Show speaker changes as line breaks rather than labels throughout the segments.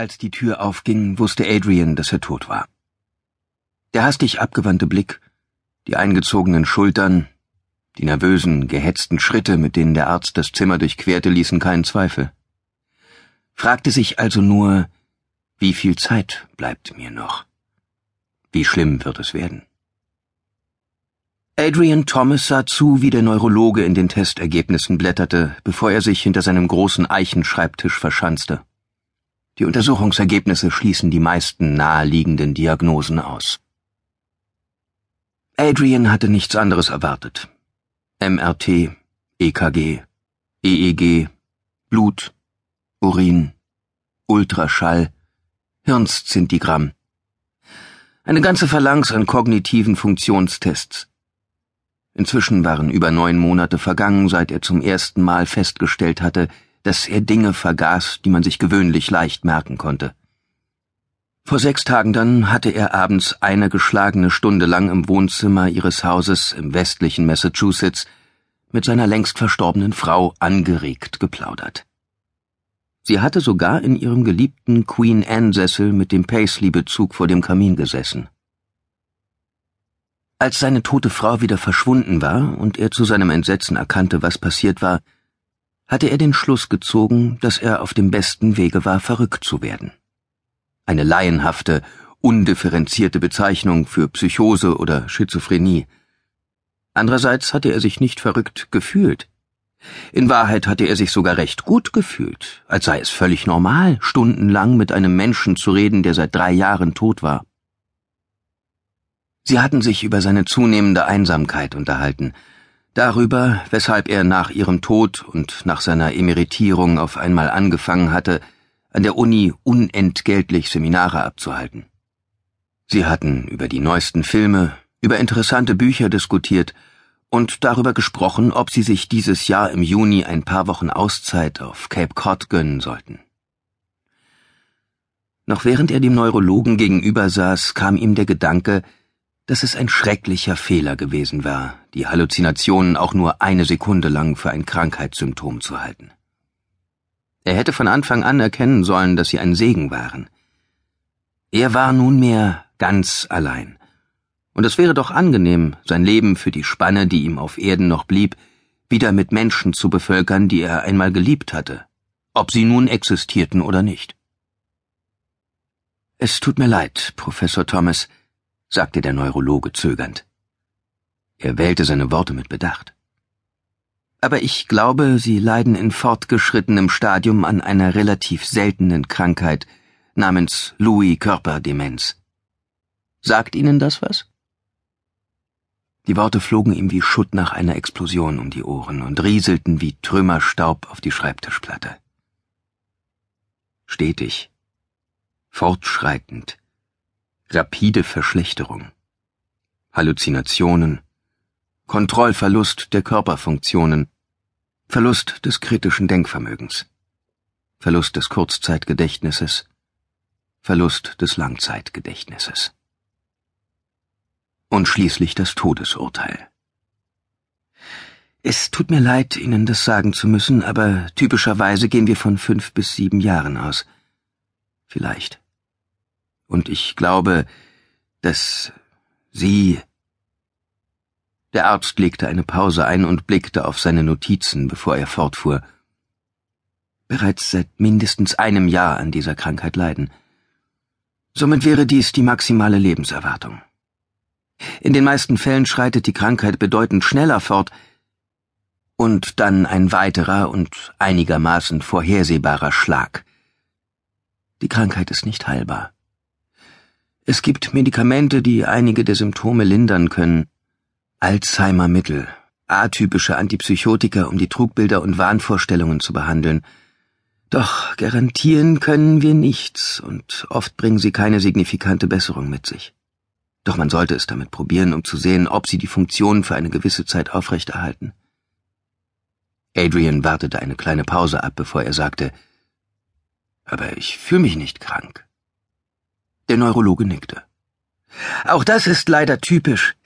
Als die Tür aufging, wusste Adrian, dass er tot war. Der hastig abgewandte Blick, die eingezogenen Schultern, die nervösen, gehetzten Schritte, mit denen der Arzt das Zimmer durchquerte, ließen keinen Zweifel. Fragte sich also nur, wie viel Zeit bleibt mir noch? Wie schlimm wird es werden? Adrian Thomas sah zu, wie der Neurologe in den Testergebnissen blätterte, bevor er sich hinter seinem großen Eichenschreibtisch verschanzte. Die Untersuchungsergebnisse schließen die meisten naheliegenden Diagnosen aus. Adrian hatte nichts anderes erwartet. MRT, EKG, EEG, Blut, Urin, Ultraschall, Hirnszintigramm. Eine ganze Phalanx an kognitiven Funktionstests. Inzwischen waren über neun Monate vergangen, seit er zum ersten Mal festgestellt hatte, dass er Dinge vergaß, die man sich gewöhnlich leicht merken konnte. Vor sechs Tagen dann hatte er abends eine geschlagene Stunde lang im Wohnzimmer ihres Hauses im westlichen Massachusetts mit seiner längst verstorbenen Frau angeregt geplaudert. Sie hatte sogar in ihrem geliebten Queen Anne Sessel mit dem Paisley-Bezug vor dem Kamin gesessen. Als seine tote Frau wieder verschwunden war und er zu seinem Entsetzen erkannte, was passiert war, hatte er den Schluss gezogen, dass er auf dem besten Wege war, verrückt zu werden. Eine laienhafte, undifferenzierte Bezeichnung für Psychose oder Schizophrenie. Andererseits hatte er sich nicht verrückt gefühlt. In Wahrheit hatte er sich sogar recht gut gefühlt, als sei es völlig normal, stundenlang mit einem Menschen zu reden, der seit drei Jahren tot war. Sie hatten sich über seine zunehmende Einsamkeit unterhalten, Darüber, weshalb er nach ihrem Tod und nach seiner Emeritierung auf einmal angefangen hatte, an der Uni unentgeltlich Seminare abzuhalten. Sie hatten über die neuesten Filme, über interessante Bücher diskutiert und darüber gesprochen, ob sie sich dieses Jahr im Juni ein paar Wochen Auszeit auf Cape Cod gönnen sollten. Noch während er dem Neurologen gegenüber saß, kam ihm der Gedanke, dass es ein schrecklicher Fehler gewesen war, die Halluzinationen auch nur eine Sekunde lang für ein Krankheitssymptom zu halten. Er hätte von Anfang an erkennen sollen, dass sie ein Segen waren. Er war nunmehr ganz allein. Und es wäre doch angenehm, sein Leben für die Spanne, die ihm auf Erden noch blieb, wieder mit Menschen zu bevölkern, die er einmal geliebt hatte, ob sie nun existierten oder nicht. Es tut mir leid, Professor Thomas, sagte der Neurologe zögernd. Er wählte seine Worte mit Bedacht. Aber ich glaube, Sie leiden in fortgeschrittenem Stadium an einer relativ seltenen Krankheit namens Louis-Körperdemenz. Sagt Ihnen das was? Die Worte flogen ihm wie Schutt nach einer Explosion um die Ohren und rieselten wie Trümmerstaub auf die Schreibtischplatte. Stetig, fortschreitend, rapide Verschlechterung, Halluzinationen, Kontrollverlust der Körperfunktionen, Verlust des kritischen Denkvermögens, Verlust des Kurzzeitgedächtnisses, Verlust des Langzeitgedächtnisses. Und schließlich das Todesurteil. Es tut mir leid, Ihnen das sagen zu müssen, aber typischerweise gehen wir von fünf bis sieben Jahren aus. Vielleicht. Und ich glaube, dass Sie. Der Arzt legte eine Pause ein und blickte auf seine Notizen, bevor er fortfuhr. Bereits seit mindestens einem Jahr an dieser Krankheit leiden. Somit wäre dies die maximale Lebenserwartung. In den meisten Fällen schreitet die Krankheit bedeutend schneller fort, und dann ein weiterer und einigermaßen vorhersehbarer Schlag. Die Krankheit ist nicht heilbar. Es gibt Medikamente, die einige der Symptome lindern können. Alzheimer-Mittel, atypische Antipsychotika, um die Trugbilder und Wahnvorstellungen zu behandeln. Doch garantieren können wir nichts, und oft bringen sie keine signifikante Besserung mit sich. Doch man sollte es damit probieren, um zu sehen, ob sie die Funktion für eine gewisse Zeit aufrechterhalten. Adrian wartete eine kleine Pause ab, bevor er sagte, aber ich fühle mich nicht krank. Der Neurologe nickte. Auch das ist leider typisch.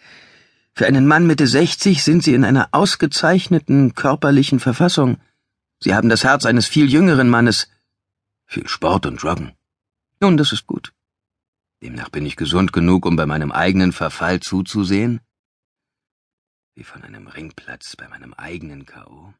Für einen Mann Mitte 60 sind Sie in einer ausgezeichneten körperlichen Verfassung. Sie haben das Herz eines viel jüngeren Mannes. Viel Sport und Joggen. Nun, das ist gut. Demnach bin ich gesund genug, um bei meinem eigenen Verfall zuzusehen? Wie von einem Ringplatz bei meinem eigenen K.O.